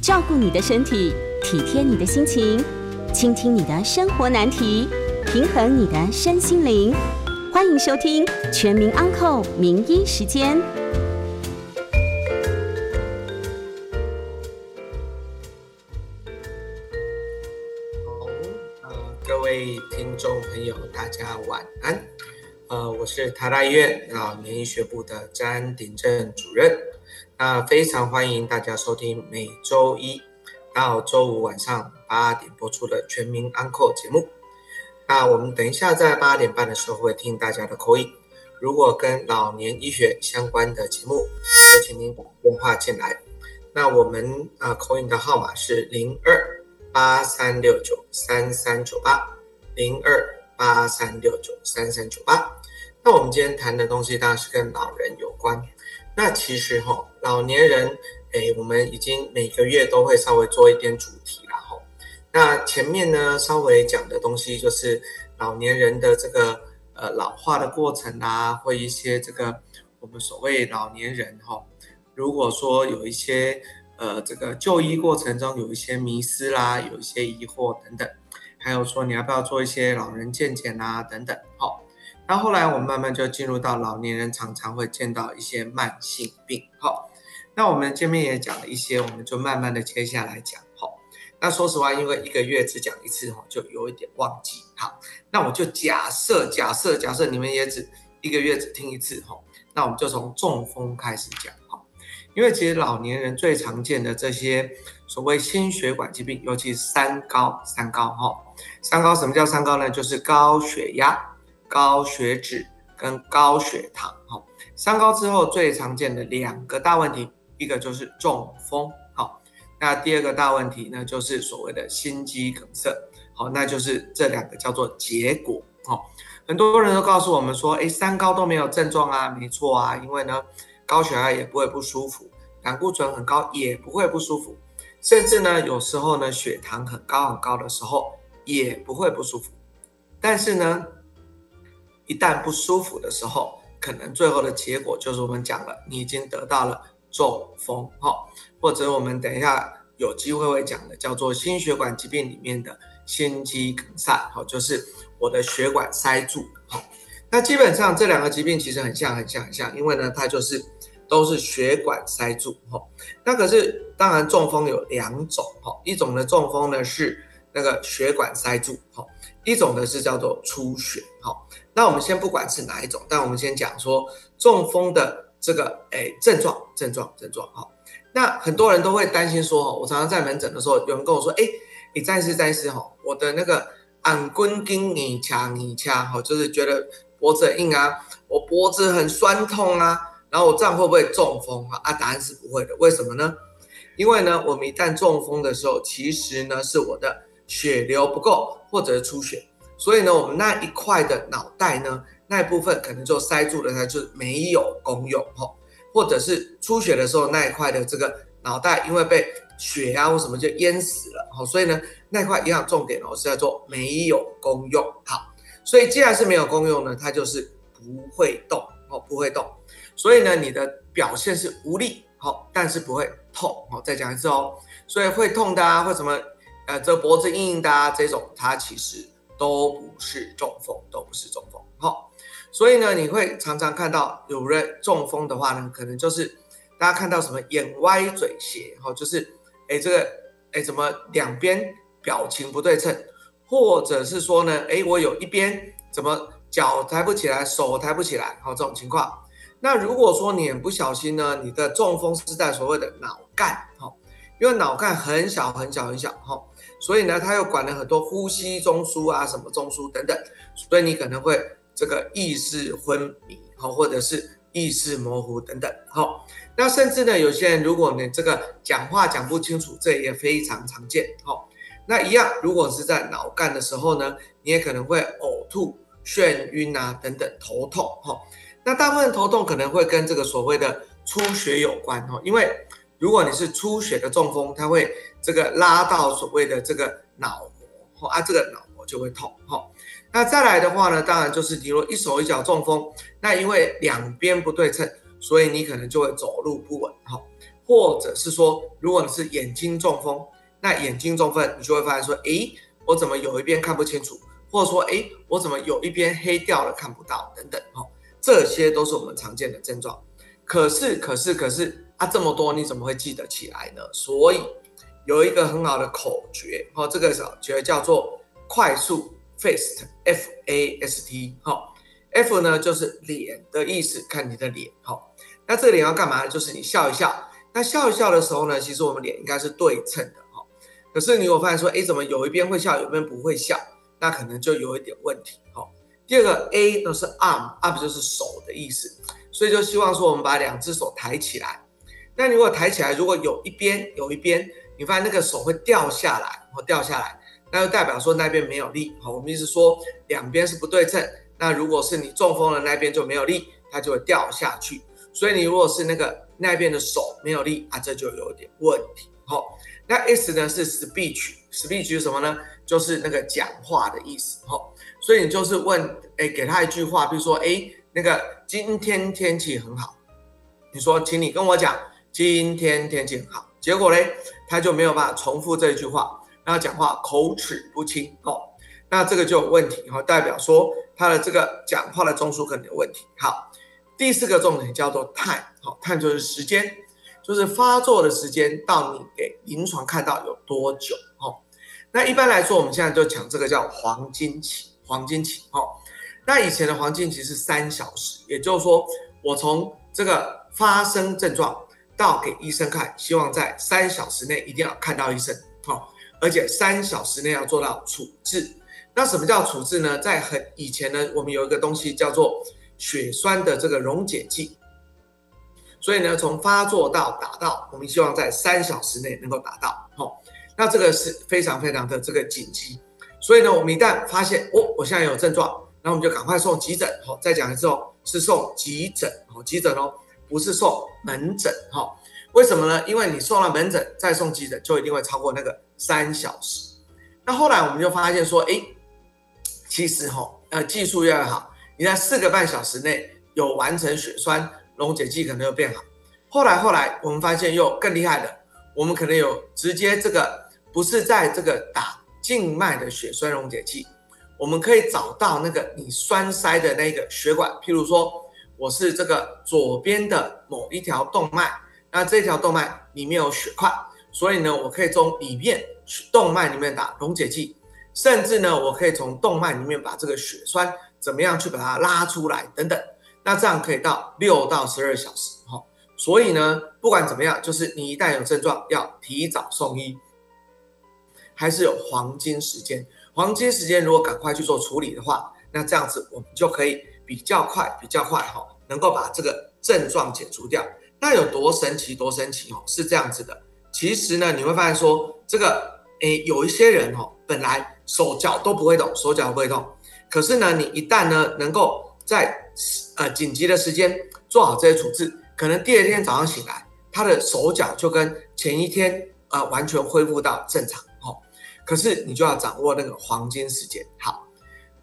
照顾你的身体，体贴你的心情，倾听你的生活难题，平衡你的身心灵。欢迎收听《全民安扣名医时间》。好，呃，各位听众朋友，大家晚安。呃，我是台大医院老年医学部的詹鼎正主任。那非常欢迎大家收听每周一到周五晚上八点播出的《全民安扣》节目。那我们等一下在八点半的时候会听大家的口音。如果跟老年医学相关的节目，就请您打电话进来。那我们啊口音的号码是零二八三六九三三九八零二八三六九三三九八。那我们今天谈的东西当然是跟老人有关。那其实哈，老年人，哎，我们已经每个月都会稍微做一点主题了哈。那前面呢，稍微讲的东西就是老年人的这个呃老化的过程啊，或一些这个我们所谓老年人哈，如果说有一些呃这个就医过程中有一些迷失啦，有一些疑惑等等，还有说你要不要做一些老人健检啊等等，好。那后来我们慢慢就进入到老年人常常会见到一些慢性病，好，那我们前面也讲了一些，我们就慢慢的接下来讲，好，那说实话，因为一个月只讲一次，哈，就有一点忘记，好，那我就假设假设假设你们也只一个月只听一次，哈，那我们就从中风开始讲，好，因为其实老年人最常见的这些所谓心血管疾病，尤其三高，三高，哈，三高什么叫三高呢？就是高血压。高血脂跟高血糖，哈，三高之后最常见的两个大问题，一个就是中风，好，那第二个大问题呢，就是所谓的心肌梗塞，好，那就是这两个叫做结果，好，很多人都告诉我们说，哎，三高都没有症状啊，没错啊，因为呢，高血压也不会不舒服，胆固醇很高也不会不舒服，甚至呢，有时候呢，血糖很高很高的时候也不会不舒服，但是呢。一旦不舒服的时候，可能最后的结果就是我们讲了，你已经得到了中风，哈，或者我们等一下有机会会讲的，叫做心血管疾病里面的心肌梗塞，好，就是我的血管塞住，哈，那基本上这两个疾病其实很像，很像，很像，因为呢，它就是都是血管塞住，哈，那可是当然中风有两种，哈，一种的中风呢是那个血管塞住，哈，一种呢是叫做出血，哈。那我们先不管是哪一种，但我们先讲说中风的这个诶症状症状症状哈。那很多人都会担心说，我常常在门诊的时候，有人跟我说，哎，你暂时暂时哈，我的那个按根筋你掐你掐哈，就是觉得脖子硬啊，我脖子很酸痛啊，然后我这样会不会中风啊？啊，答案是不会的，为什么呢？因为呢，我们一旦中风的时候，其实呢是我的血流不够或者是出血。所以呢，我们那一块的脑袋呢，那一部分可能就塞住了，它就没有功用哈，或者是出血的时候那一块的这个脑袋，因为被血压或什么就淹死了哈，所以呢，那块营养重点哦是叫做没有功用。好，所以既然是没有功用呢，它就是不会动哦，不会动。所以呢，你的表现是无力好，但是不会痛好。再讲一次哦，所以会痛的啊，或什么呃这脖子硬硬的啊这种，它其实。都不是中风，都不是中风，好，所以呢，你会常常看到有人中风的话呢，可能就是大家看到什么眼歪嘴斜，哈，就是哎这个哎怎么两边表情不对称，或者是说呢，哎我有一边怎么脚抬不起来，手抬不起来，好这种情况。那如果说你很不小心呢，你的中风是在所谓的脑干，因为脑干很小很小很小，哈。所以呢，他又管了很多呼吸中枢啊，什么中枢等等，所以你可能会这个意识昏迷，好，或者是意识模糊等等，好，那甚至呢，有些人如果你这个讲话讲不清楚，这也非常常见，好，那一样，如果是在脑干的时候呢，你也可能会呕吐、眩晕啊等等，头痛，哈，那大部分头痛可能会跟这个所谓的出血有关，哈，因为如果你是出血的中风，它会。这个拉到所谓的这个脑膜，啊，这个脑膜就会痛，哈。那再来的话呢，当然就是你如果一手一脚中风，那因为两边不对称，所以你可能就会走路不稳，哈。或者是说，如果你是眼睛中风，那眼睛中风，你就会发现说，诶，我怎么有一边看不清楚，或者说，诶，我怎么有一边黑掉了看不到，等等，哈，这些都是我们常见的症状。可是，可是，可是啊，这么多你怎么会记得起来呢？所以有一个很好的口诀，哈，这个口诀叫做快速 fast，f a s t，哈，f 呢就是脸的意思，看你的脸，哈，那这个脸要干嘛？就是你笑一笑。那笑一笑的时候呢，其实我们脸应该是对称的哈。可是你有发现说，哎，怎么有一边会笑，有一边不会笑？那可能就有一点问题哈。第二个 A 呢是 arm，arm 就是手的意思，所以就希望说我们把两只手抬起来。那你如果抬起来，如果有一边有一边，你发现那个手会掉下来，或掉下来，那就代表说那边没有力。好，我们意思说两边是不对称。那如果是你中风的那边就没有力，它就会掉下去。所以你如果是那个。那边的手没有力啊，这就有点问题。好，那 S 呢是 speech，speech 是什么呢？就是那个讲话的意思。好，所以你就是问，哎，给他一句话，比如说，哎，那个今天天气很好。你说，请你跟我讲，今天天气很好。结果呢，他就没有办法重复这一句话，那讲话口齿不清。哦，那这个就有问题。哈，代表说他的这个讲话的中枢可能有问题。好。第四个重点叫做 time，好，time 就是时间，就是发作的时间到你给临床看到有多久，哈。那一般来说，我们现在就讲这个叫黄金期，黄金期，哈。那以前的黄金期是三小时，也就是说，我从这个发生症状到给医生看，希望在三小时内一定要看到医生，好，而且三小时内要做到处置。那什么叫处置呢？在很以前呢，我们有一个东西叫做。血栓的这个溶解剂，所以呢，从发作到达到，我们希望在三小时内能够达到。好，那这个是非常非常的这个紧急。所以呢，我们一旦发现哦，我现在有症状，那我们就赶快送急诊。好，再讲一次哦，是送急诊。好，急诊哦，不是送门诊。哈，为什么呢？因为你送了门诊再送急诊，就一定会超过那个三小时。那后来我们就发现说，哎，其实哈，呃，技术越来越好。你在四个半小时内有完成血栓溶解剂，可能又变好。后来后来我们发现又更厉害的，我们可能有直接这个不是在这个打静脉的血栓溶解剂，我们可以找到那个你栓塞的那个血管。譬如说我是这个左边的某一条动脉，那这条动脉里面有血块，所以呢，我可以从里面动脉里面打溶解剂，甚至呢，我可以从动脉里面把这个血栓。怎么样去把它拉出来等等，那这样可以到六到十二小时哈。所以呢，不管怎么样，就是你一旦有症状，要提早送医，还是有黄金时间。黄金时间如果赶快去做处理的话，那这样子我们就可以比较快、比较快哈，能够把这个症状解除掉。那有多神奇？多神奇哦！是这样子的。其实呢，你会发现说，这个诶，有一些人哦，本来手脚都不会动，手脚不会动。可是呢，你一旦呢能够在呃紧急的时间做好这些处置，可能第二天早上醒来，他的手脚就跟前一天啊完全恢复到正常哦。可是你就要掌握那个黄金时间。好，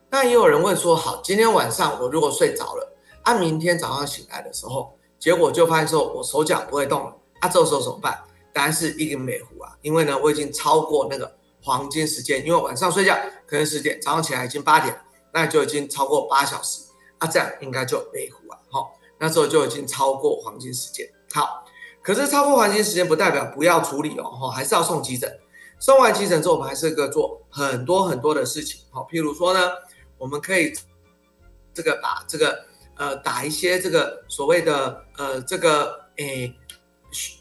那也有人问说，好，今天晚上我如果睡着了，按明天早上醒来的时候，结果就发现说我手脚不会动了，啊，这时候怎么办？答案是一个美糊啊，因为呢我已经超过那个黄金时间，因为晚上睡觉可能十点，早上起来已经八点。那就已经超过八小时啊，这样应该就没糊了哈。那时候就已经超过黄金时间。好，可是超过黄金时间不代表不要处理哦，哈，还是要送急诊。送完急诊之后，我们还是个做很多很多的事情，好，譬如说呢，我们可以这个把这个呃打一些这个所谓的呃这个诶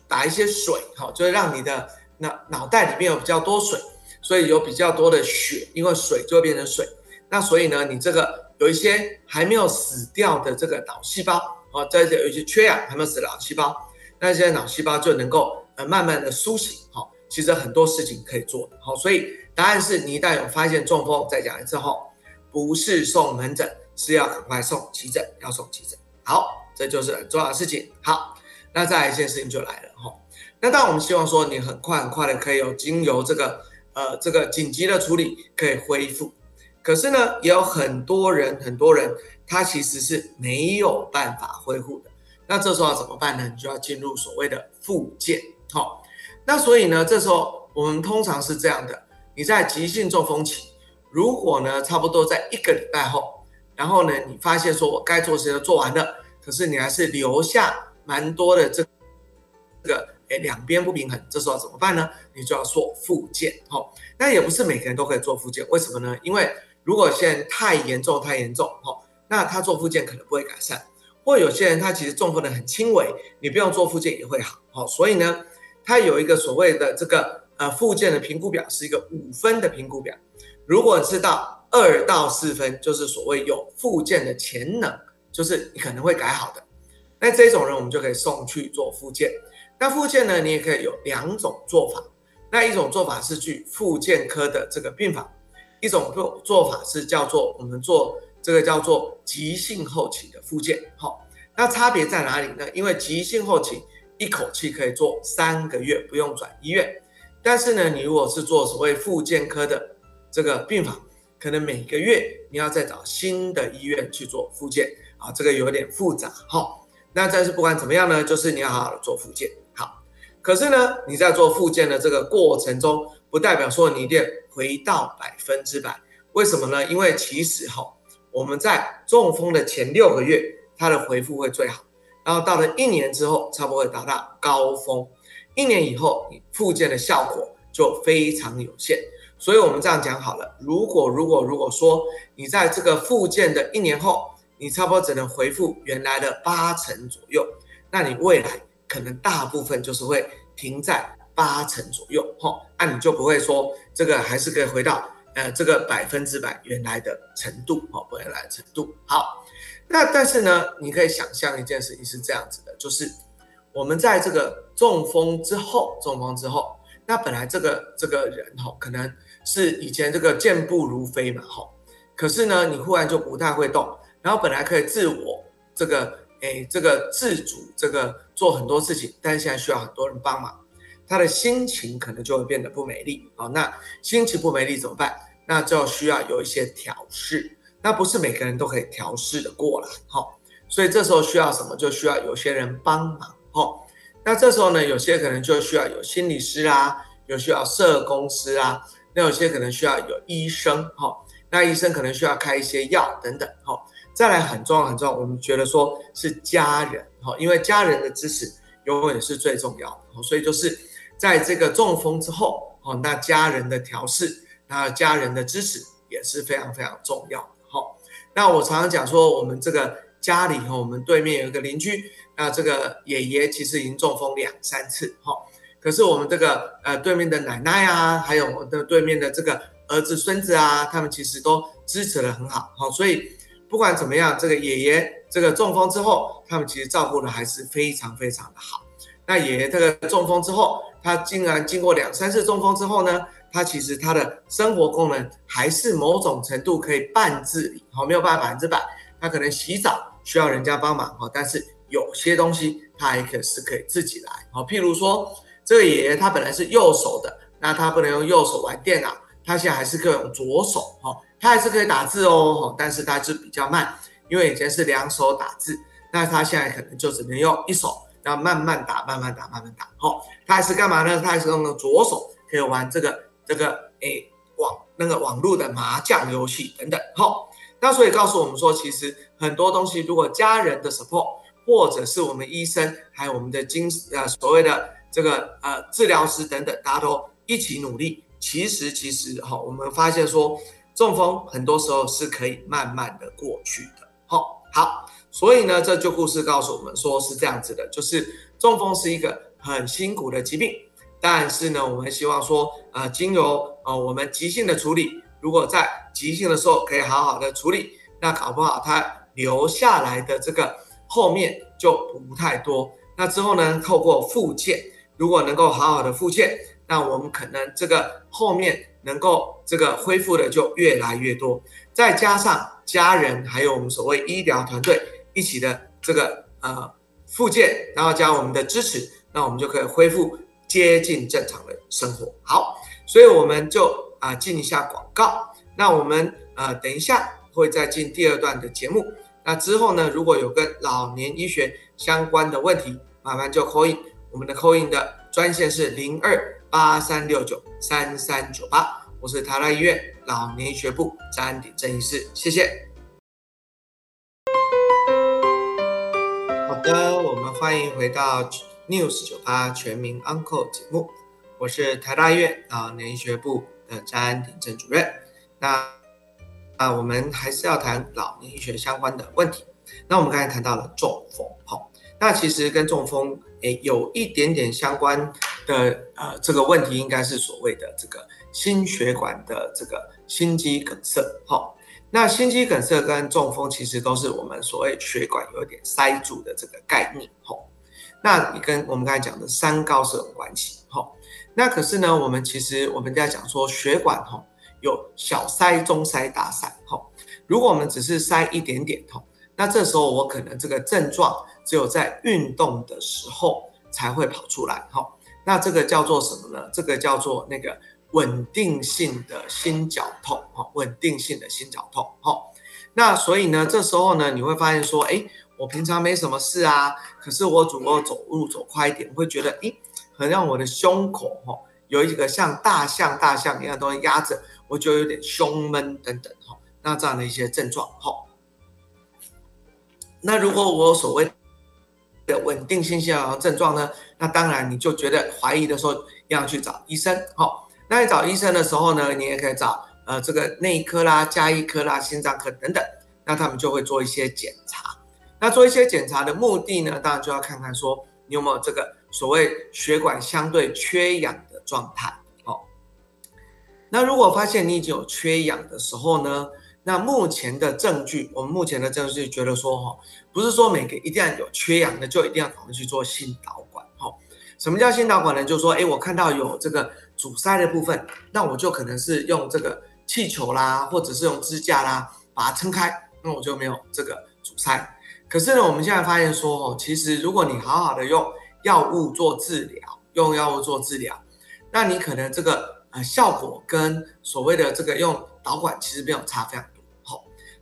打一些水，好，就是让你的脑脑袋里面有比较多水，所以有比较多的血，因为水就会变成水。那所以呢，你这个有一些还没有死掉的这个脑细胞哦，在这有一些缺氧还没有死的脑细胞，那些脑细胞就能够呃慢慢的苏醒哈。其实很多事情可以做的好，所以答案是你一旦有发现中风，再讲一次哈，不是送门诊，是要赶快送急诊，要送急诊。好，这就是很重要的事情。好，那再一件事情就来了哈。那当我们希望说你很快很快的可以有经由这个呃这个紧急的处理可以恢复。可是呢，也有很多人，很多人他其实是没有办法恢复的。那这时候怎么办呢？你就要进入所谓的复健。好，那所以呢，这时候我们通常是这样的：你在急性中风期，如果呢差不多在一个礼拜后，然后呢你发现说我该做事都做完了，可是你还是留下蛮多的这这个哎两边不平衡，这时候怎么办呢？你就要做复健。好，那也不是每个人都可以做复健，为什么呢？因为如果现在太严重太严重，哈。那他做复健可能不会改善，或有些人他其实中风的很轻微，你不用做复健也会好，好，所以呢，他有一个所谓的这个呃复健的评估表，是一个五分的评估表，如果是到二到四分，就是所谓有复健的潜能，就是你可能会改好的，那这种人我们就可以送去做复健。那复健呢，你也可以有两种做法，那一种做法是去复健科的这个病房，一种做做法是叫做我们做。这个叫做急性后期的复健，好，那差别在哪里呢？因为急性后期一口气可以做三个月，不用转医院，但是呢，你如果是做所谓复健科的这个病房，可能每个月你要再找新的医院去做复健，啊，这个有点复杂，哈。那但是不管怎么样呢，就是你要好好的做复健，好。可是呢，你在做复健的这个过程中，不代表说你一定回到百分之百，为什么呢？因为其实哈。我们在中风的前六个月，它的回复会最好，然后到了一年之后，差不多会达到高峰。一年以后，你复健的效果就非常有限。所以，我们这样讲好了：如果如果如果说你在这个复健的一年后，你差不多只能回复原来的八成左右，那你未来可能大部分就是会停在八成左右，吼，那你就不会说这个还是可以回到。呃，这个百分之百原来的程度，哦，原来的程度好。那但是呢，你可以想象一件事情是这样子的，就是我们在这个中风之后，中风之后，那本来这个这个人哈，可能是以前这个健步如飞嘛，哈，可是呢，你忽然就不太会动，然后本来可以自我这个，哎，这个自主这个做很多事情，但现在需要很多人帮忙。他的心情可能就会变得不美丽啊，那心情不美丽怎么办？那就需要有一些调试，那不是每个人都可以调试的过来哈，所以这时候需要什么？就需要有些人帮忙哈。那这时候呢，有些可能就需要有心理师啊，有需要社工师啊，那有些可能需要有医生哈，那医生可能需要开一些药等等哈。再来很重要很重要，我们觉得说是家人哈，因为家人的支持永远是最重要的，所以就是。在这个中风之后，哦，那家人的调试，那家人的支持也是非常非常重要的，哈。那我常常讲说，我们这个家里哈，我们对面有一个邻居，那这个爷爷其实已经中风两三次，哈。可是我们这个呃对面的奶奶啊，还有我的对面的这个儿子孙子啊，他们其实都支持的很好，好。所以不管怎么样，这个爷爷这个中风之后，他们其实照顾的还是非常非常的好。那爷爷这个中风之后，他竟然经过两三次中风之后呢，他其实他的生活功能还是某种程度可以半自理，好，没有办法百分之百。他可能洗澡需要人家帮忙，哈，但是有些东西他还可是可以自己来，好，譬如说这个爷爷他本来是右手的，那他不能用右手玩电脑，他现在还是可以用左手，哈，他还是可以打字哦，但是他是比较慢，因为以前是两手打字，那他现在可能就只能用一手。要慢慢打，慢慢打，慢慢打。哦，他还是干嘛呢？他还是用的左手可以玩这个这个诶网那个网络的麻将游戏等等。哦，那所以告诉我们说，其实很多东西，如果家人的 support，或者是我们医生，还有我们的精呃所谓的这个呃治疗师等等，大家都一起努力，其实其实哈，我们发现说中风很多时候是可以慢慢的过去的。好，好。所以呢，这就故事告诉我们，说是这样子的，就是中风是一个很辛苦的疾病，但是呢，我们希望说，呃，经由呃我们急性的处理，如果在急性的时候可以好好的处理，那搞不好它留下来的这个后面就不太多。那之后呢，透过复健，如果能够好好的复健，那我们可能这个后面能够这个恢复的就越来越多，再加上家人还有我们所谓医疗团队。一起的这个呃复健，然后加我们的支持，那我们就可以恢复接近正常的生活。好，所以我们就啊进一下广告。那我们呃等一下会再进第二段的节目。那之后呢，如果有跟老年医学相关的问题，麻烦就扣印。我们的扣印的专线是零二八三六九三三九八。我是台大医院老年医学部张鼎正医师，谢谢。好的，我们欢迎回到 News 九八全民 Uncle 节目，我是台大医院老年医学部的张鼎正主任。那啊，我们还是要谈老年医学相关的问题。那我们刚才谈到了中风，好，那其实跟中风诶有一点点相关的呃这个问题，应该是所谓的这个心血管的这个心肌梗塞，好，那心肌梗塞跟中风其实都是我们所谓血管有点塞住的这个概念，好，那你跟我们刚才讲的三高是有关系，好，那可是呢，我们其实我们在讲说血管，哈。有小塞、中塞、大塞，如果我们只是塞一点点，吼，那这时候我可能这个症状只有在运动的时候才会跑出来，吼。那这个叫做什么呢？这个叫做那个稳定性的心绞痛，哈，稳定性的心绞痛，吼。那所以呢，这时候呢，你会发现说，哎，我平常没什么事啊，可是我主要走路走快一点，会觉得，哎，好像我的胸口，哈，有一个像大象、大象一样东西压着。我就有点胸闷等等哈，那这样的一些症状哈。那如果我所谓的稳定性心绞症状呢，那当然你就觉得怀疑的时候要去找医生好。那你找医生的时候呢，你也可以找呃这个内科啦、加医科啦、心脏科等等，那他们就会做一些检查。那做一些检查的目的呢，当然就要看看说你有没有这个所谓血管相对缺氧的状态。好那如果发现你已经有缺氧的时候呢？那目前的证据，我们目前的证据觉得说，哈，不是说每个一定要有缺氧的就一定要赶快去做心导管，哈。什么叫心导管呢？就是说，哎，我看到有这个阻塞的部分，那我就可能是用这个气球啦，或者是用支架啦，把它撑开，那我就没有这个阻塞。可是呢，我们现在发现说，哦，其实如果你好好的用药物做治疗，用药物做治疗，那你可能这个。呃，效果跟所谓的这个用导管其实没有差非常，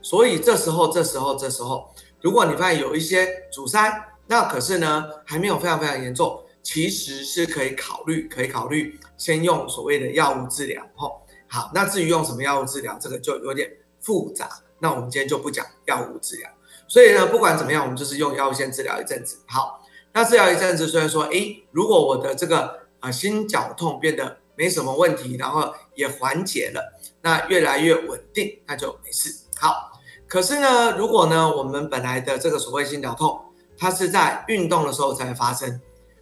所以这时候，这时候，这时候，如果你发现有一些阻塞，那可是呢还没有非常非常严重，其实是可以考虑，可以考虑先用所谓的药物治疗，吼，好，那至于用什么药物治疗，这个就有点复杂，那我们今天就不讲药物治疗，所以呢，不管怎么样，我们就是用药物先治疗一阵子，好，那治疗一阵子，虽然说，诶，如果我的这个啊心绞痛变得没什么问题，然后也缓解了，那越来越稳定，那就没事。好，可是呢，如果呢，我们本来的这个所谓心绞痛，它是在运动的时候才发生，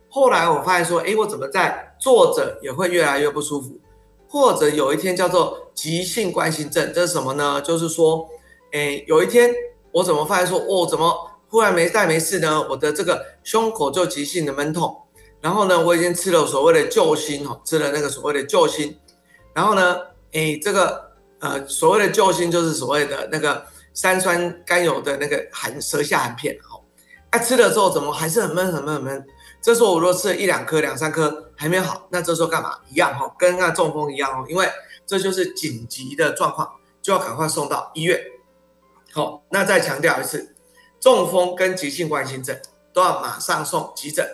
后来我发现说，哎，我怎么在坐着也会越来越不舒服，或者有一天叫做急性冠心症，这是什么呢？就是说，哎，有一天我怎么发现说，哦，怎么忽然没带没事呢？我的这个胸口就急性的闷痛。然后呢，我已经吃了所谓的救心哦，吃了那个所谓的救心。然后呢，哎，这个呃所谓的救心就是所谓的那个三酸甘油的那个含舌下含片哦。哎，吃了之后怎么还是很闷很闷很闷？这时候我如果吃了一两颗两三颗还没有好，那这时候干嘛？一样哈，跟那中风一样哦，因为这就是紧急的状况，就要赶快送到医院。好，那再强调一次，中风跟急性冠心症都要马上送急诊。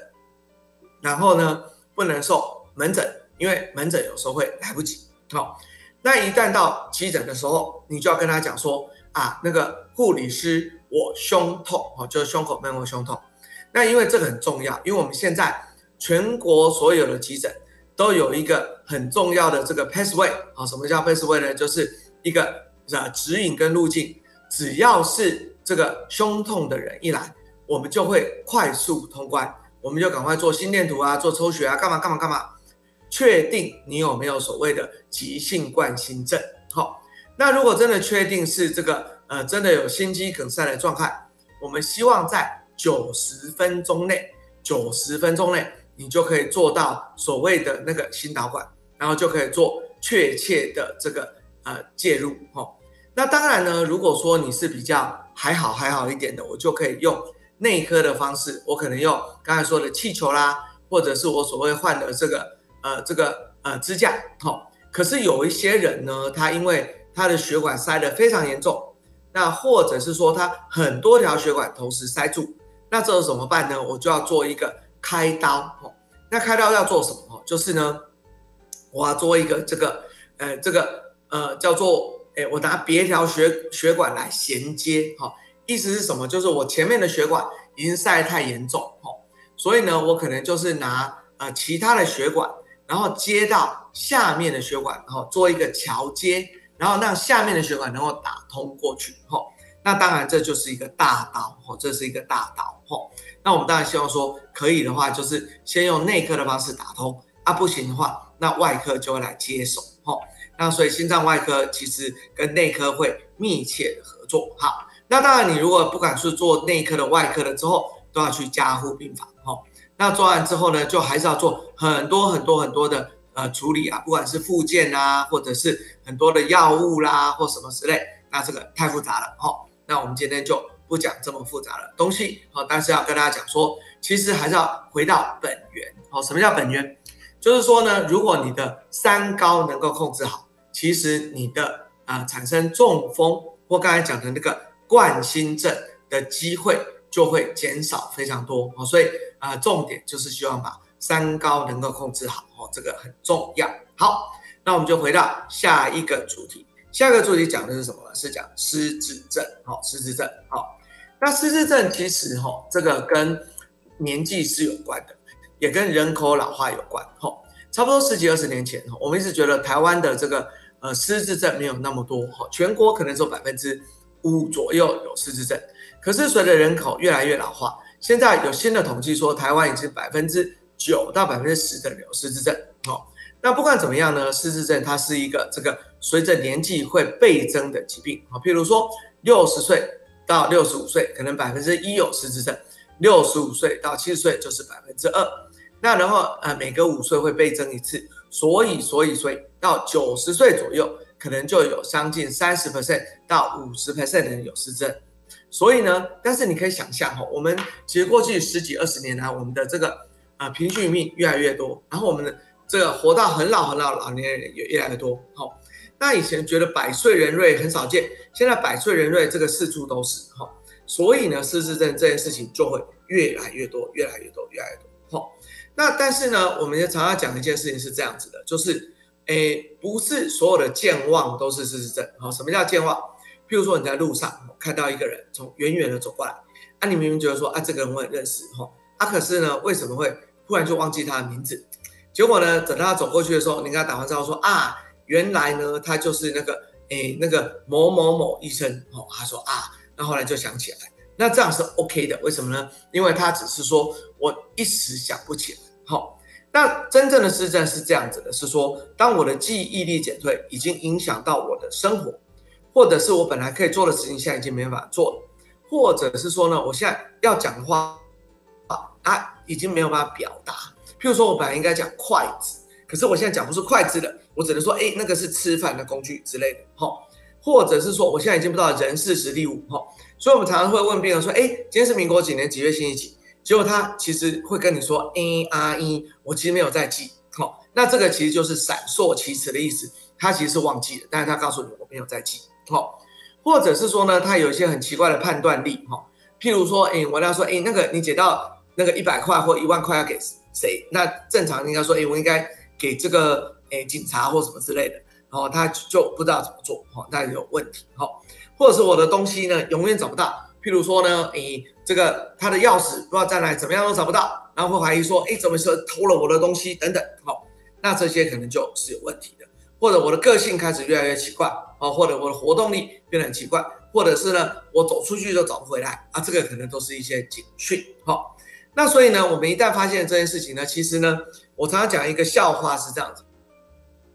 然后呢，不能送门诊，因为门诊有时候会来不及。好，那一旦到急诊的时候，你就要跟他讲说啊，那个护理师，我胸痛，哦，就是胸口闷或胸痛。那因为这个很重要，因为我们现在全国所有的急诊都有一个很重要的这个 pathway，啊，什么叫 pathway 呢？就是一个啊指引跟路径，只要是这个胸痛的人一来，我们就会快速通关。我们就赶快做心电图啊，做抽血啊，干嘛干嘛干嘛，确定你有没有所谓的急性冠心症。好，那如果真的确定是这个，呃，真的有心肌梗塞的状态，我们希望在九十分钟内，九十分钟内你就可以做到所谓的那个心导管，然后就可以做确切的这个呃介入。哈，那当然呢，如果说你是比较还好还好一点的，我就可以用。内科的方式，我可能用刚才说的气球啦，或者是我所谓换的这个呃这个呃支架，好。可是有一些人呢，他因为他的血管塞得非常严重，那或者是说他很多条血管同时塞住，那这怎么办呢？我就要做一个开刀哦。那开刀要做什么？就是呢，我要做一个这个呃这个呃叫做哎，我拿别条血血管来衔接哈。意思是什么？就是我前面的血管已经塞太严重哦，所以呢，我可能就是拿呃其他的血管，然后接到下面的血管，然后做一个桥接，然后让下面的血管能够打通过去哈。那当然这就是一个大刀哈，这是一个大刀哈。那我们当然希望说可以的话，就是先用内科的方式打通啊，不行的话，那外科就会来接手哈。那所以心脏外科其实跟内科会密切的合作哈。那当然，你如果不管是做内科的、外科的之后，都要去加护病房哈。那做完之后呢，就还是要做很多很多很多的呃处理啊，不管是附件啊，或者是很多的药物啦，或什么之类。那这个太复杂了哈。那我们今天就不讲这么复杂的东西哈，但是要跟大家讲说，其实还是要回到本源哦。什么叫本源？就是说呢，如果你的三高能够控制好，其实你的啊产生中风或刚才讲的那个。冠心症的机会就会减少非常多哦，所以啊，重点就是希望把三高能够控制好哦，这个很重要。好，那我们就回到下一个主题，下一个主题讲的是什么呢？是讲失智症。好，失智症。好，那失智症其实哈，这个跟年纪是有关的，也跟人口老化有关。哈，差不多十几二十年前，我们一直觉得台湾的这个呃失智症没有那么多，哈，全国可能只有百分之。五左右有失智症，可是随着人口越来越老化，现在有新的统计说，台湾已经百分之九到百分之十的人有失智症。好，那不管怎么样呢，失智症它是一个这个随着年纪会倍增的疾病。好，譬如说六十岁到六十五岁，可能百分之一有失智症；六十五岁到七十岁就是百分之二。那然后呃，每隔五岁会倍增一次，所以所以所以到九十岁左右。可能就有将近三十 percent 到五十 percent 的人有失智症，所以呢，但是你可以想象哈，我们其实过去十几二十年来，我们的这个啊平均命越来越多，然后我们的这个活到很老很老老年人也越来越多。好，那以前觉得百岁人瑞很少见，现在百岁人瑞这个四处都是哈，所以呢，失智症这件事情就会越来越多，越来越多，越来越多。好，那但是呢，我们也常常讲一件事情是这样子的，就是。诶，不是所有的健忘都是失智症。好，什么叫健忘？譬如说你在路上看到一个人从远远的走过来，啊，你明明觉得说啊这个人我很认识哈，啊可是呢为什么会突然就忘记他的名字？结果呢等他走过去的时候，你跟他打完招呼说啊原来呢他就是那个诶那个某某某医生哦，他说啊，那后来就想起来，那这样是 OK 的，为什么呢？因为他只是说我一时想不起来，好。那真正的失症是这样子的，是说，当我的记忆力减退，已经影响到我的生活，或者是我本来可以做的事情，现在已经没办法做了，或者是说呢，我现在要讲的话，啊，已经没有办法表达。譬如说，我本来应该讲筷子，可是我现在讲不出筷子了，我只能说，哎，那个是吃饭的工具之类的，哈。或者是说，我现在已经不知道人事实地物，哈。所以我们常常会问病人说，哎，今天是民国几年几月星期几？结果他其实会跟你说 A R E，我其实没有在记，好，那这个其实就是闪烁其词的意思，他其实是忘记了，但是他告诉你我没有在记，好，或者是说呢，他有一些很奇怪的判断力，哈，譬如说，哎，我跟他说，哎，那个你解到那个一百块或一万块要给谁？那正常应该说，哎，我应该给这个，哎，警察或什么之类的，然后他就不知道怎么做，哈，那有问题，哈，或者是我的东西呢，永远找不到。譬如说呢，诶，这个他的钥匙不知道在哪，怎么样都找不到，然后会怀疑说，诶，怎么是偷了我的东西等等，好，那这些可能就是有问题的，或者我的个性开始越来越奇怪，啊，或者我的活动力变得很奇怪，或者是呢，我走出去就找不回来，啊，这个可能都是一些警讯，好，那所以呢，我们一旦发现这件事情呢，其实呢，我常常讲一个笑话是这样子，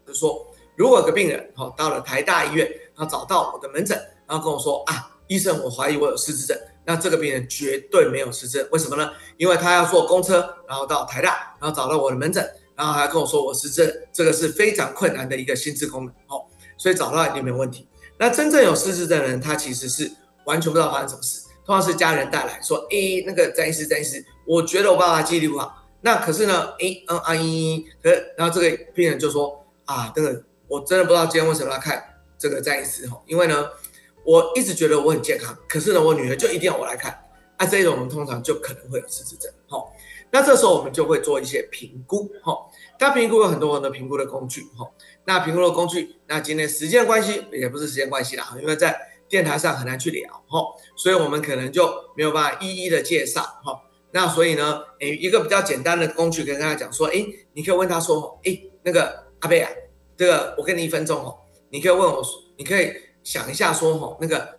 就是说，如果有个病人，好，到了台大医院，然后找到我的门诊，然后跟我说啊。医生，我怀疑我有失智症。那这个病人绝对没有失智，为什么呢？因为他要坐公车，然后到台大，然后找到我的门诊，然后还跟我说我失智，这个是非常困难的一个心智功能哦。所以找到一定没有问题。那真正有失智的人，他其实是完全不知道发生什么事，通常是家人带来说，哎，那个詹医师，詹医师，我觉得我爸爸记忆力不好。那可是呢，哎，嗯，阿姨，可然后这个病人就说，啊，这个我真的不知道今天为什么要看这个再一次哈，因为呢。我一直觉得我很健康，可是呢，我女儿就一定要我来看！那这种我们通常就可能会有失智症。哈，那这时候我们就会做一些评估。哈，那评估有很多很多评估的工具。哈，那评估的工具，那今天时间关系也不是时间关系啦，因为在电台上很难去聊。哈，所以我们可能就没有办法一一的介绍。哈，那所以呢，诶，一个比较简单的工具，跟大家讲说，诶，你可以问他说，诶，那个阿贝啊，这个我给你一分钟哦，你可以问我，你可以想一下说，哈，那个。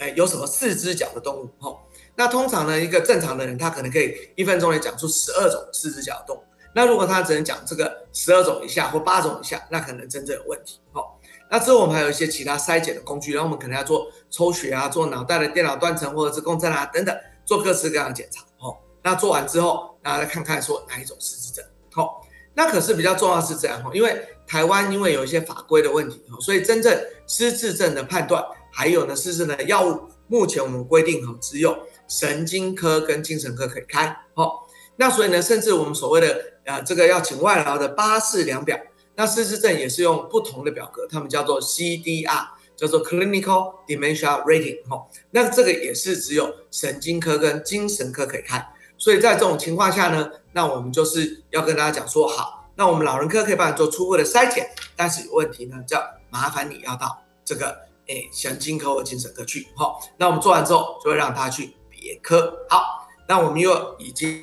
哎，有什么四只脚的动物？哦，那通常呢，一个正常的人他可能可以一分钟内讲出十二种四只脚的动物。那如果他只能讲这个十二种以下或八种以下，那可能真正有问题。哦，那之后我们还有一些其他筛检的工具，然后我们可能要做抽血啊，做脑袋的电脑断层或者是共振啊等等，做各式各样的检查。哦，那做完之后，大家再看看说哪一种失智症。好，那可是比较重要是这样哈，因为台湾因为有一些法规的问题，哦，所以真正失智症的判断。还有呢，是是呢，药物目前我们规定哦，只有神经科跟精神科可以开，好，那所以呢，甚至我们所谓的呃这个要请外劳的八四量表，那失智症也是用不同的表格，他们叫做 CDR，叫做 Clinical Dementia Rating，哈，那这个也是只有神经科跟精神科可以看，所以在这种情况下呢，那我们就是要跟大家讲说，好，那我们老人科可以帮你做初步的筛检，但是有问题呢，叫麻烦你要到这个。诶，神经科或精神科去，好，那我们做完之后就会让他去别科。好，那我们又已经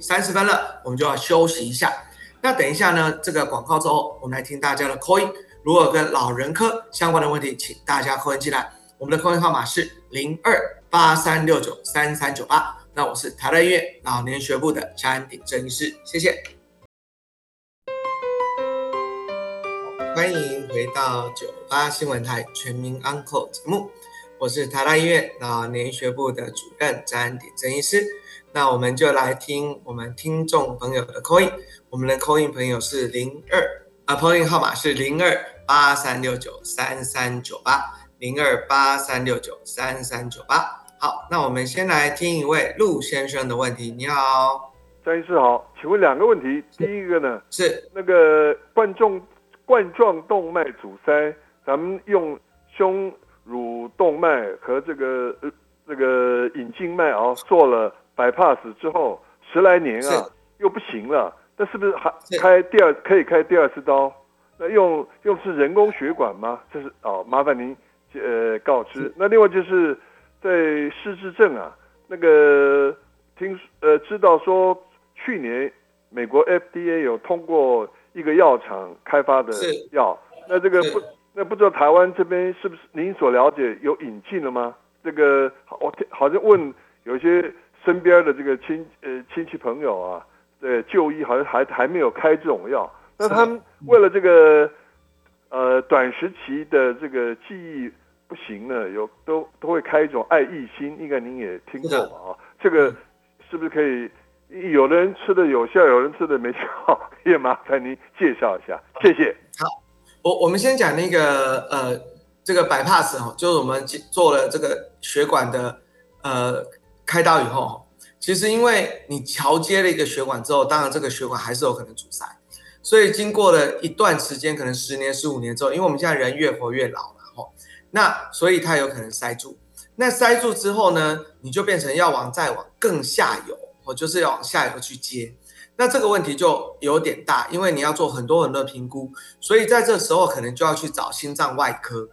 三十分了，我们就要休息一下。那等一下呢，这个广告之后，我们来听大家的 Q&A。如果跟老人科相关的问题，请大家扣音进来。我们的扣音号码是零二八三六九三三九八。那我是台大医院老年学部的安鼎郑医师，谢谢。欢迎回到九八新闻台全民 Uncle 节目，我是台大医院老年学部的主任詹鼎正医师。那我们就来听我们听众朋友的扣音我们的扣音朋友是零二啊，call in 号码是零二八三六九三三九八零二八三六九三三九八。好，那我们先来听一位陆先生的问题。你好，张医师好，请问两个问题，第一个呢是那个冠状。冠状动脉阻塞，咱们用胸乳动脉和这个呃这个隐静脉啊做了 bypass 之后，十来年啊又不行了，那是不是还开第二可以开第二次刀？那用用是人工血管吗？这是哦，麻烦您呃告知。那另外就是在失智症啊，那个听呃知道说去年美国 FDA 有通过。一个药厂开发的药，那这个不，那不知道台湾这边是不是您所了解有引进了吗？这个我好像问有些身边的这个亲呃亲戚朋友啊，对就医好像还还没有开这种药。那他们为了这个呃短时期的这个记忆不行呢，有都都会开一种爱益心，应该您也听过吧？啊，这个是不是可以？有的人吃的有效，有人吃的没效，也麻烦您介绍一下，谢谢。好，我我们先讲那个呃，这个 bypass 哈，就是我们做了这个血管的呃开刀以后，其实因为你桥接了一个血管之后，当然这个血管还是有可能阻塞，所以经过了一段时间，可能十年、十五年之后，因为我们现在人越活越老了哈，那所以它有可能塞住。那塞住之后呢，你就变成要往再往更下游。我就是要往下一个去接，那这个问题就有点大，因为你要做很多很多评估，所以在这时候可能就要去找心脏外科。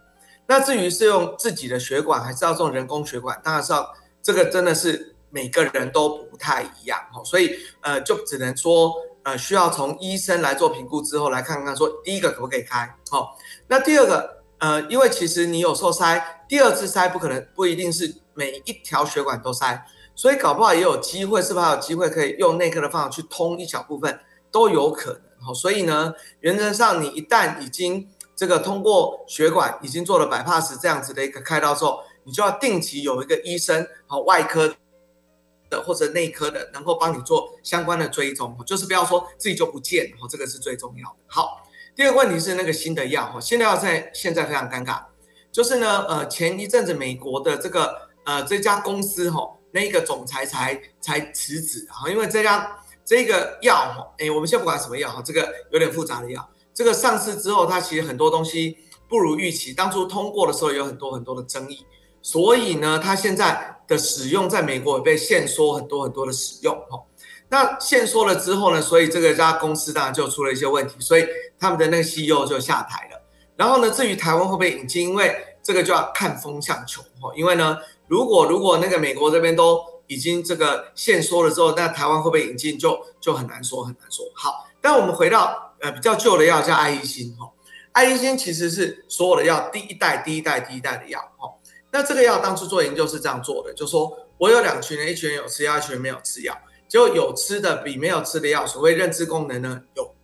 那至于是用自己的血管还是要用人工血管，当然是要这个真的是每个人都不太一样哈，所以呃就只能说呃需要从医生来做评估之后来看看说第一个可不可以开好，那第二个呃因为其实你有时候塞第二次塞不可能不一定是每一条血管都塞。所以搞不好也有机会，是不是还有机会可以用内科的方法去通一小部分都有可能哈。所以呢，原则上你一旦已经这个通过血管已经做了 bypass 这样子的一个开刀之后，你就要定期有一个医生和外科或者内科的能够帮你做相关的追踪，就是不要说自己就不见，哦，这个是最重要的。好，第二个问题是那个新的药哈，新的药在现在非常尴尬，就是呢，呃，前一阵子美国的这个呃这家公司哈。那个总裁才才辞职啊，因为这家这个药哈，哎，我们先不管什么药哈，这个有点复杂的药，这个上市之后，它其实很多东西不如预期，当初通过的时候有很多很多的争议，所以呢，它现在的使用在美国也被限缩很多很多的使用哦。那限缩了之后呢，所以这个家公司当然就出了一些问题，所以他们的那个 CEO 就下台了。然后呢，至于台湾会不会引进，因为这个就要看风向球哦。因为呢，如果如果那个美国这边都已经这个限缩了之后，那台湾会不会引进就就很难说，很难说。好，但我们回到呃比较旧的药叫爱伊辛哈，爱伊辛其实是所有的药第一代、第一代、第一代的药哈。那这个药当初做研究是这样做的，就说我有两群人，一群人有吃药，一群人没有吃药，结果有吃的比没有吃的药，所谓认知功能呢有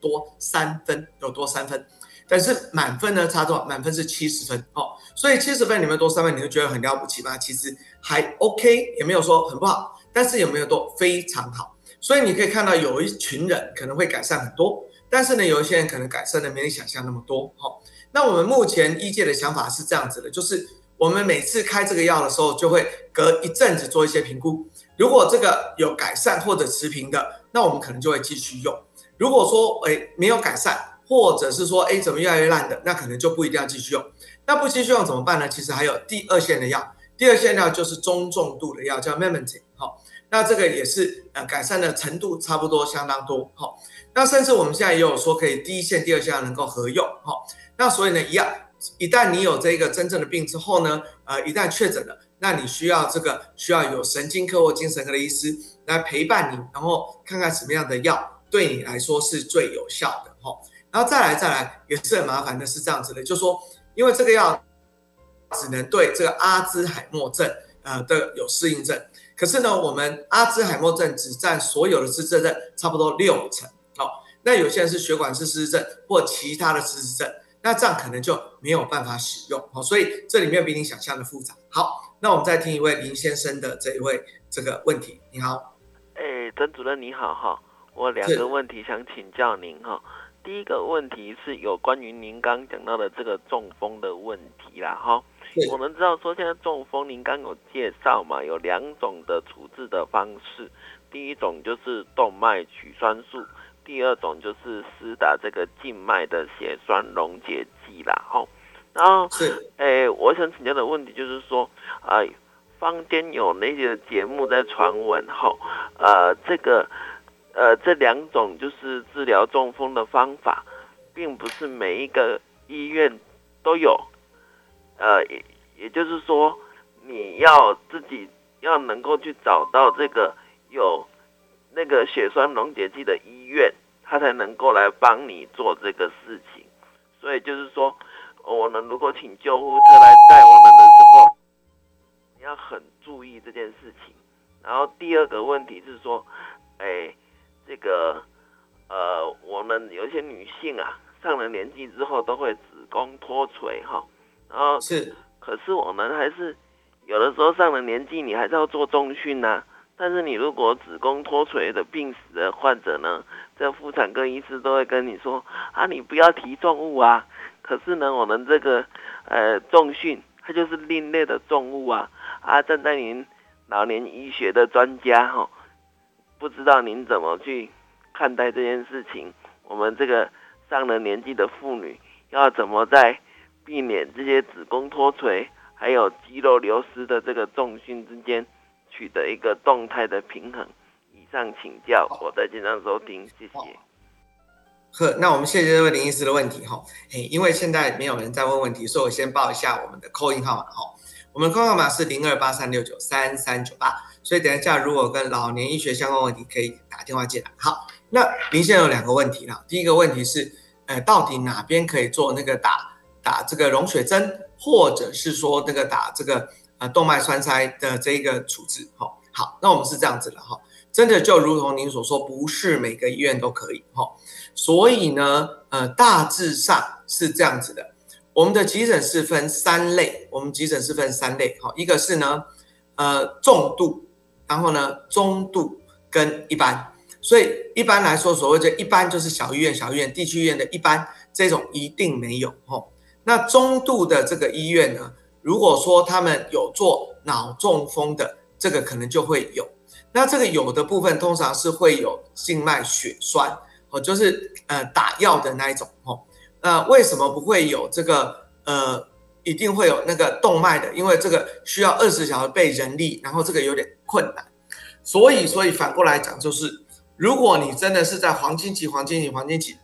多三分，有多三分。但是满分呢差多少？满分是七十分哦，所以七十分里面多三分，你就觉得很了不起吗？其实还 OK，也没有说很不好，但是有没有多非常好？所以你可以看到有一群人可能会改善很多，但是呢，有一些人可能改善的没你想象那么多哦。那我们目前医界的想法是这样子的，就是我们每次开这个药的时候，就会隔一阵子做一些评估，如果这个有改善或者持平的，那我们可能就会继续用；如果说诶没有改善，或者是说，哎，怎么越来越烂的，那可能就不一定要继续用。那不继续用怎么办呢？其实还有第二线的药，第二线药就是中重度的药，叫 m e m a t i n 好，那这个也是呃改善的程度差不多相当多。好，那甚至我们现在也有说可以第一线、第二线能够合用。好，那所以呢，一样，一旦你有这个真正的病之后呢，呃，一旦确诊了，那你需要这个需要有神经科或精神科的医师来陪伴你，然后看看什么样的药对你来说是最有效的。哈。然后再来再来也是很麻烦的，是这样子的，就说因为这个药只能对这个阿兹海默症呃的有适应症，可是呢，我们阿兹海默症只占所有的失智症差不多六成，那有些人是血管是失智症或其他的失智症，那这样可能就没有办法使用，好，所以这里面比你想象的复杂。好，那我们再听一位林先生的这一位这个问题，你好，哎，曾主任你好哈，我两个问题想请教您哈。第一个问题是有关于您刚讲到的这个中风的问题啦，哈。我们知道说现在中风，您刚有介绍嘛，有两种的处置的方式。第一种就是动脉取栓术，第二种就是施打这个静脉的血栓溶解剂啦，吼。然后，是，哎，我想请教的问题就是说，哎，坊间有那些节目在传闻，吼，呃，这个。呃，这两种就是治疗中风的方法，并不是每一个医院都有。呃，也也就是说，你要自己要能够去找到这个有那个血栓溶解剂的医院，他才能够来帮你做这个事情。所以就是说，我们如果请救护车来带我们的时候，你要很注意这件事情。然后第二个问题是说，哎。这个呃，我们有一些女性啊，上了年纪之后都会子宫脱垂哈，然后是，可是我们还是有的时候上了年纪，你还是要做重训呐。但是你如果子宫脱垂的病史的患者呢，这妇产科医师都会跟你说啊，你不要提重物啊。可是呢，我们这个呃重训，它就是另类的重物啊啊，站在您老年医学的专家哈。不知道您怎么去看待这件事情？我们这个上了年纪的妇女要怎么在避免这些子宫脱垂还有肌肉流失的这个重训之间取得一个动态的平衡？以上请教，我在经常收听，谢谢。呵，那我们谢谢这位林医师的问题哈。嘿，因为现在没有人在问问题，所以我先报一下我们的扣印号码哈。我们的扣号码是零二八三六九三三九八。所以等一下，如果跟老年医学相关问题，可以打电话进来。好，那您现在有两个问题了。第一个问题是，呃，到底哪边可以做那个打打这个溶血针，或者是说那个打这个呃动脉栓塞的这一个处置？哈，好，那我们是这样子的哈，真的就如同您所说，不是每个医院都可以哈。所以呢，呃，大致上是这样子的。我们的急诊是分三类，我们急诊是分三类，哈，一个是呢，呃，重度。然后呢，中度跟一般，所以一般来说，所谓的一般就是小医院、小医院、地区医院的一般这种一定没有吼。那中度的这个医院呢，如果说他们有做脑中风的，这个可能就会有。那这个有的部分通常是会有静脉血栓哦，就是呃打药的那一种哦。那为什么不会有这个呃一定会有那个动脉的，因为这个需要二十小时备人力，然后这个有点困难。所以，所以反过来讲，就是如果你真的是在黄金期、黄金期、黄金期，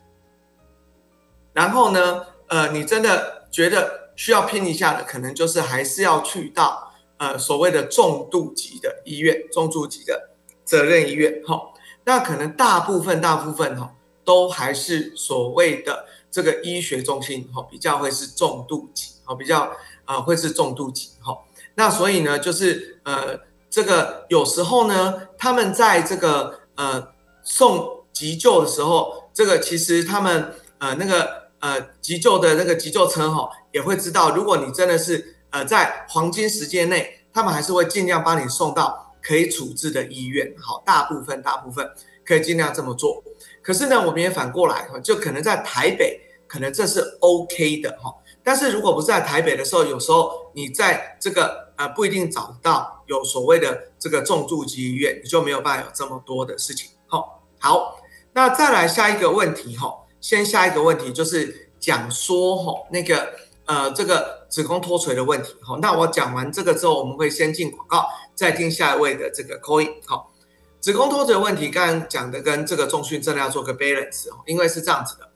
然后呢，呃，你真的觉得需要拼一下的，可能就是还是要去到呃所谓的重度级的医院、重度级的责任医院，哈。那可能大部分、大部分哈，都还是所谓的这个医学中心，哈，比较会是重度级，哈，比较啊会是重度级，哈。那所以呢，就是呃。这个有时候呢，他们在这个呃送急救的时候，这个其实他们呃那个呃急救的那个急救车哈，也会知道，如果你真的是呃在黄金时间内，他们还是会尽量帮你送到可以处置的医院。好，大部分大部分可以尽量这么做。可是呢，我们也反过来哈，就可能在台北，可能这是 OK 的哈。但是如果不是在台北的时候，有时候你在这个呃不一定找到有所谓的这个重度级医院，你就没有办法有这么多的事情。好，好，那再来下一个问题哈，先下一个问题就是讲说哈那个呃这个子宫脱垂的问题。好，那我讲完这个之后，我们会先进广告，再听下一位的这个 coin。好，子宫脱垂的问题，刚刚讲的跟这个重训真的要做个 balance 哦，因为是这样子的，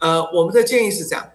呃，我们的建议是这样。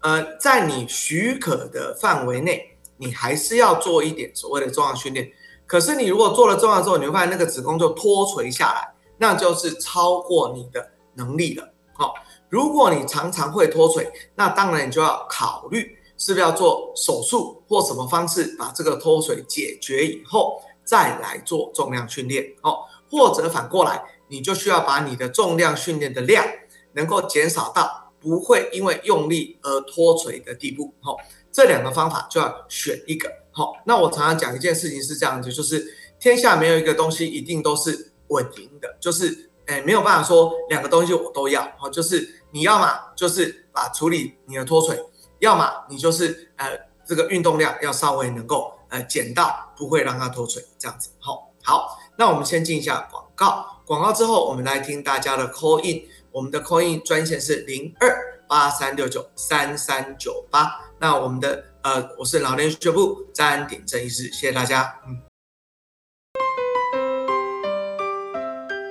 呃，在你许可的范围内，你还是要做一点所谓的重量训练。可是你如果做了重量之后，你会发现那个子宫就脱垂下来，那就是超过你的能力了。好，如果你常常会脱水，那当然你就要考虑是不是要做手术或什么方式把这个脱水解决以后，再来做重量训练。哦，或者反过来，你就需要把你的重量训练的量能够减少到。不会因为用力而脱垂的地步，哦，这两个方法就要选一个，好。那我常常讲一件事情是这样子，就是天下没有一个东西一定都是稳赢的，就是诶没有办法说两个东西我都要，好，就是你要嘛就是把处理你的脱垂，要么你就是呃这个运动量要稍微能够呃减到不会让它脱垂这样子，好，好，那我们先进一下广告，广告之后我们来听大家的 call in。我们的 call in 专线是零二八三六九三三九八。那我们的呃，我是老年学部詹鼎正医师，谢谢大家。嗯，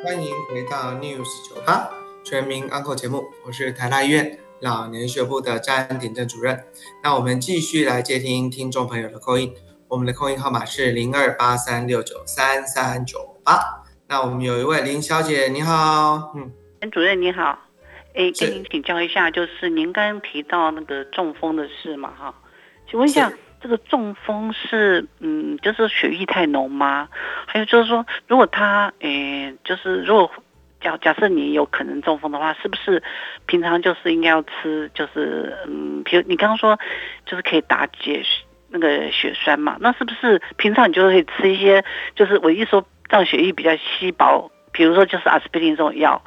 欢迎回到 News 九八全民 Uncle 节目，我是台大医院老年学部的詹鼎正主任。那我们继续来接听听众朋友的 coin，我们的 coin 号码是零二八三六九三三九八。那我们有一位林小姐，你好，嗯。陈主任你好，哎，跟您请教一下，就是您刚刚提到那个中风的事嘛，哈，请问一下，这个中风是嗯，就是血液太浓吗？还有就是说，如果他，哎，就是如果假假设你有可能中风的话，是不是平常就是应该要吃，就是嗯，比如你刚刚说就是可以打解那个血栓嘛，那是不是平常你就可以吃一些，就是我一说让血液比较稀薄，比如说就是阿司匹林这种药。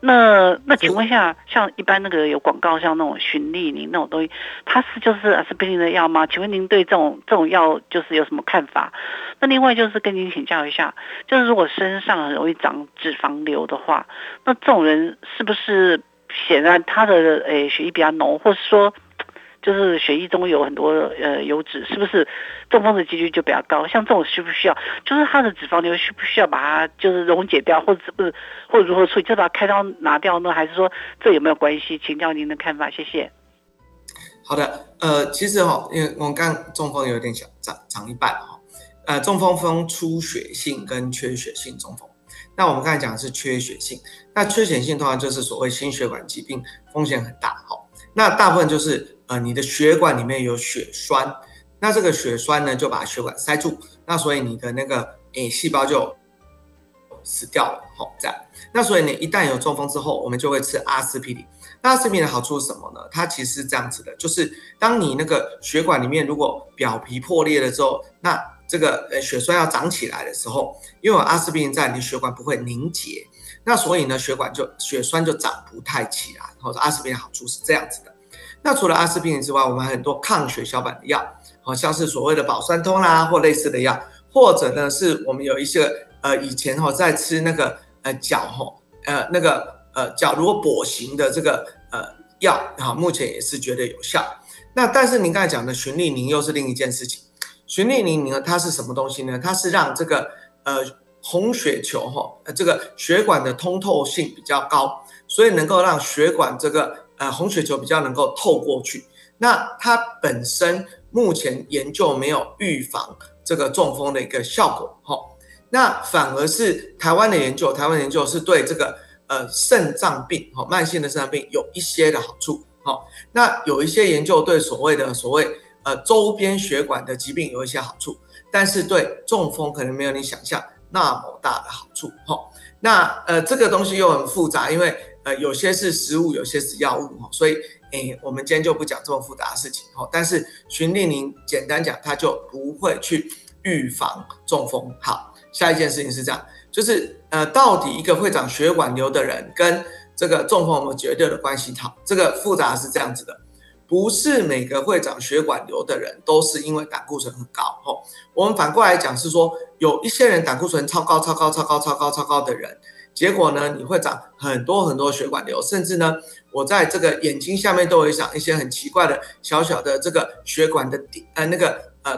那那请问一下，像一般那个有广告，像那种循利宁那种东西，它是就是阿司匹林的药吗？请问您对这种这种药就是有什么看法？那另外就是跟您请教一下，就是如果身上很容易长脂肪瘤的话，那这种人是不是显然他的诶血液比较浓，或是说？就是血液中有很多呃油脂，是不是中风的几率就比较高？像这种需不需要？就是他的脂肪瘤需不需要把它就是溶解掉，或者是不是或者如何处理？就把它开刀拿掉呢？还是说这有没有关系？请教您的看法，谢谢。好的，呃，其实哈，因为我们刚中风有点小长长一半哈，呃，中风分出血性跟缺血性中风。那我们刚才讲的是缺血性，那缺血性通常就是所谓心血管疾病，风险很大哈。那大部分就是。呃，你的血管里面有血栓，那这个血栓呢就把血管塞住，那所以你的那个诶细胞就死掉了。好，这样，那所以你一旦有中风之后，我们就会吃阿司匹林。那阿司匹林的好处是什么呢？它其实是这样子的，就是当你那个血管里面如果表皮破裂了之后，那这个呃血栓要长起来的时候，因为有阿司匹林在，你血管不会凝结，那所以呢血管就血栓就长不太起来。然后阿司匹林好处是这样子的。那除了阿司匹林之外，我们很多抗血小板的药，好像是所谓的保酸通啦，或类似的药，或者呢是我们有一些呃以前哈在吃那个呃脚哈呃那个呃脚如果跛行的这个呃药，哈目前也是觉得有效。那但是您刚才讲的循利宁又是另一件事情。循利宁呢，它是什么东西呢？它是让这个呃红血球哈，呃这个血管的通透性比较高，所以能够让血管这个呃红血球比较能够透过去。那它本身目前研究没有预防这个中风的一个效果哈。那反而是台湾的研究，台湾研究是对这个呃肾脏病哈，慢性的肾脏病有一些的好处哈。那有一些研究对所谓的所谓呃周边血管的疾病有一些好处，但是对中风可能没有你想象那么大的好处哈。那呃这个东西又很复杂，因为呃有些是食物，有些是药物哈，所以诶我们今天就不讲这么复杂的事情哈。但是循利宁简单讲，它就不会去预防中风好。下一件事情是这样，就是呃，到底一个会长血管瘤的人跟这个中风有没有绝对的关系？好，这个复杂是这样子的，不是每个会长血管瘤的人都是因为胆固醇很高。吼，我们反过来讲是说，有一些人胆固醇超高、超高、超高、超高、超高的人，结果呢，你会长很多很多血管瘤，甚至呢，我在这个眼睛下面都会长一些很奇怪的小小的这个血管的点，呃，那个呃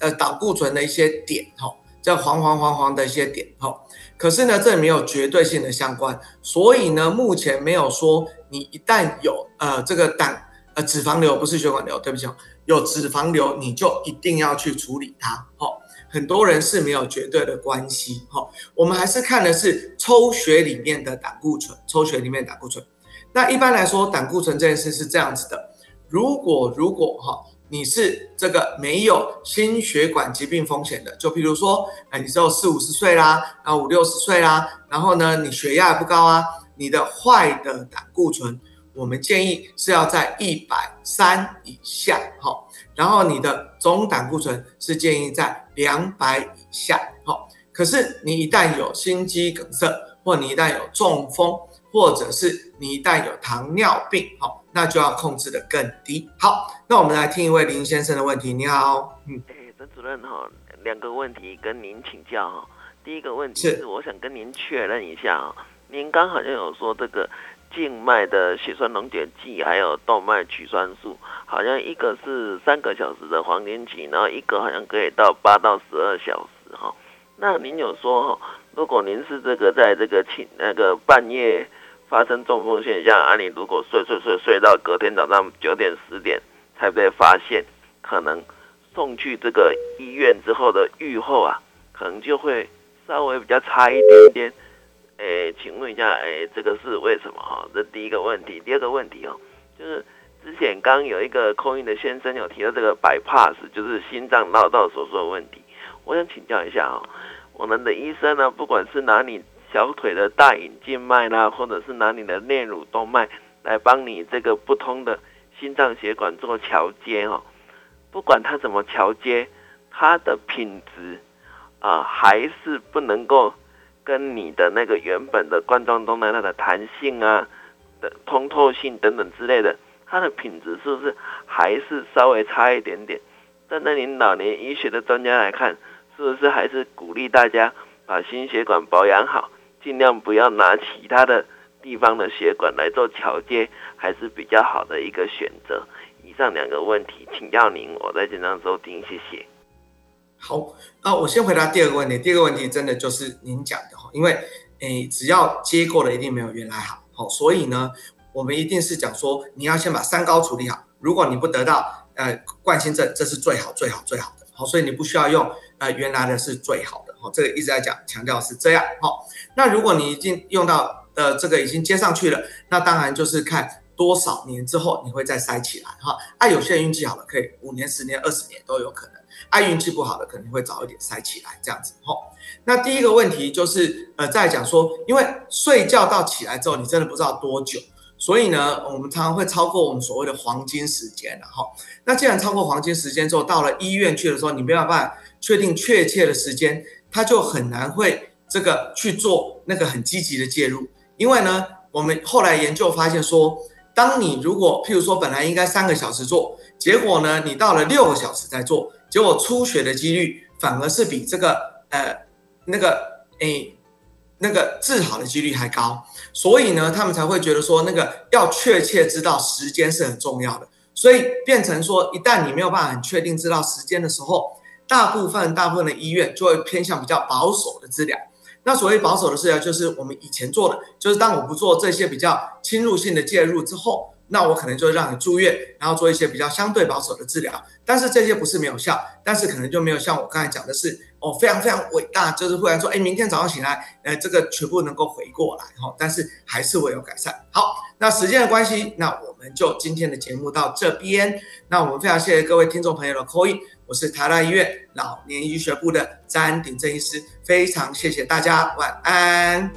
呃胆固醇的一些点，吼。叫黄黄黄黄的一些点，哈，可是呢，这没有绝对性的相关，所以呢，目前没有说你一旦有呃这个胆呃脂肪瘤不是血管瘤，对不起，哦有脂肪瘤你就一定要去处理它，哈，很多人是没有绝对的关系，哈，我们还是看的是抽血里面的胆固醇，抽血里面的胆固醇，那一般来说胆固醇这件事是这样子的，如果如果哈。你是这个没有心血管疾病风险的，就比如说，哎，你只有四五十岁啦，然后五六十岁啦，然后呢，你血压也不高啊，你的坏的胆固醇，我们建议是要在一百三以下，好，然后你的总胆固醇是建议在两百以下，好，可是你一旦有心肌梗塞，或你一旦有中风，或者是你一旦有糖尿病，好。那就要控制的更低。好，那我们来听一位林先生的问题。你好，嗯，哎，曾主任哈，两个问题跟您请教哈。第一个问题是，我想跟您确认一下啊，您刚好像有说这个静脉的血栓溶解剂还有动脉取栓术，好像一个是三个小时的黄金期，然后一个好像可以到八到十二小时哈。那您有说哈，如果您是这个在这个寝那个半夜。发生中风现象，啊，你如果睡睡睡睡到隔天早上九点十点才被发现，可能送去这个医院之后的愈后啊，可能就会稍微比较差一点点。诶，请问一下，诶，这个是为什么哈？这第一个问题，第二个问题哦，就是之前刚有一个空运的先生有提到这个 bypass，就是心脏绕道所说的问题，我想请教一下哦，我们的医生呢，不管是拿你。小腿的大隐静脉啦，或者是拿你的内乳动脉来帮你这个不通的心脏血管做桥接哦。不管他怎么桥接，它的品质啊还是不能够跟你的那个原本的冠状动脉它的弹性啊的通透性等等之类的，它的品质是不是还是稍微差一点点？站在您老年医学的专家来看，是不是还是鼓励大家把心血管保养好？尽量不要拿其他的地方的血管来做桥接，还是比较好的一个选择。以上两个问题，请教您，我在经常收听，谢谢。好，那我先回答第二个问题。第二个问题真的就是您讲的哈，因为诶，只要接过的一定没有原来好，好，所以呢，我们一定是讲说，你要先把三高处理好。如果你不得到呃冠心症，这是最好最好最好的，好，所以你不需要用呃原来的是最好的，好，这个一直在讲强调是这样，好。那如果你已经用到呃这个已经接上去了，那当然就是看多少年之后你会再塞起来哈。啊，有些人运气好了，可以五年、十年、二十年都有可能；啊，运气不好的可能会早一点塞起来这样子哈。那第一个问题就是呃在讲说，因为睡觉到起来之后，你真的不知道多久，所以呢，我们常常会超过我们所谓的黄金时间了哈。那既然超过黄金时间之后，到了医院去的时候，你没有办法确定确切的时间，他就很难会。这个去做那个很积极的介入，因为呢，我们后来研究发现说，当你如果譬如说本来应该三个小时做，结果呢你到了六个小时再做，结果出血的几率反而是比这个呃那个诶那个治好的几率还高，所以呢他们才会觉得说那个要确切知道时间是很重要的，所以变成说，一旦你没有办法很确定知道时间的时候，大部分大部分的医院就会偏向比较保守的治疗。那所谓保守的治疗，就是我们以前做的，就是当我不做这些比较侵入性的介入之后。那我可能就让你住院，然后做一些比较相对保守的治疗，但是这些不是没有效，但是可能就没有像我刚才讲的是哦，非常非常伟大，就是忽然说，哎，明天早上醒来，呃，这个全部能够回过来哈，但是还是会有改善。好，那时间的关系，那我们就今天的节目到这边。那我们非常谢谢各位听众朋友的 call in，我是台大医院老年医学部的詹鼎正医师，非常谢谢大家，晚安。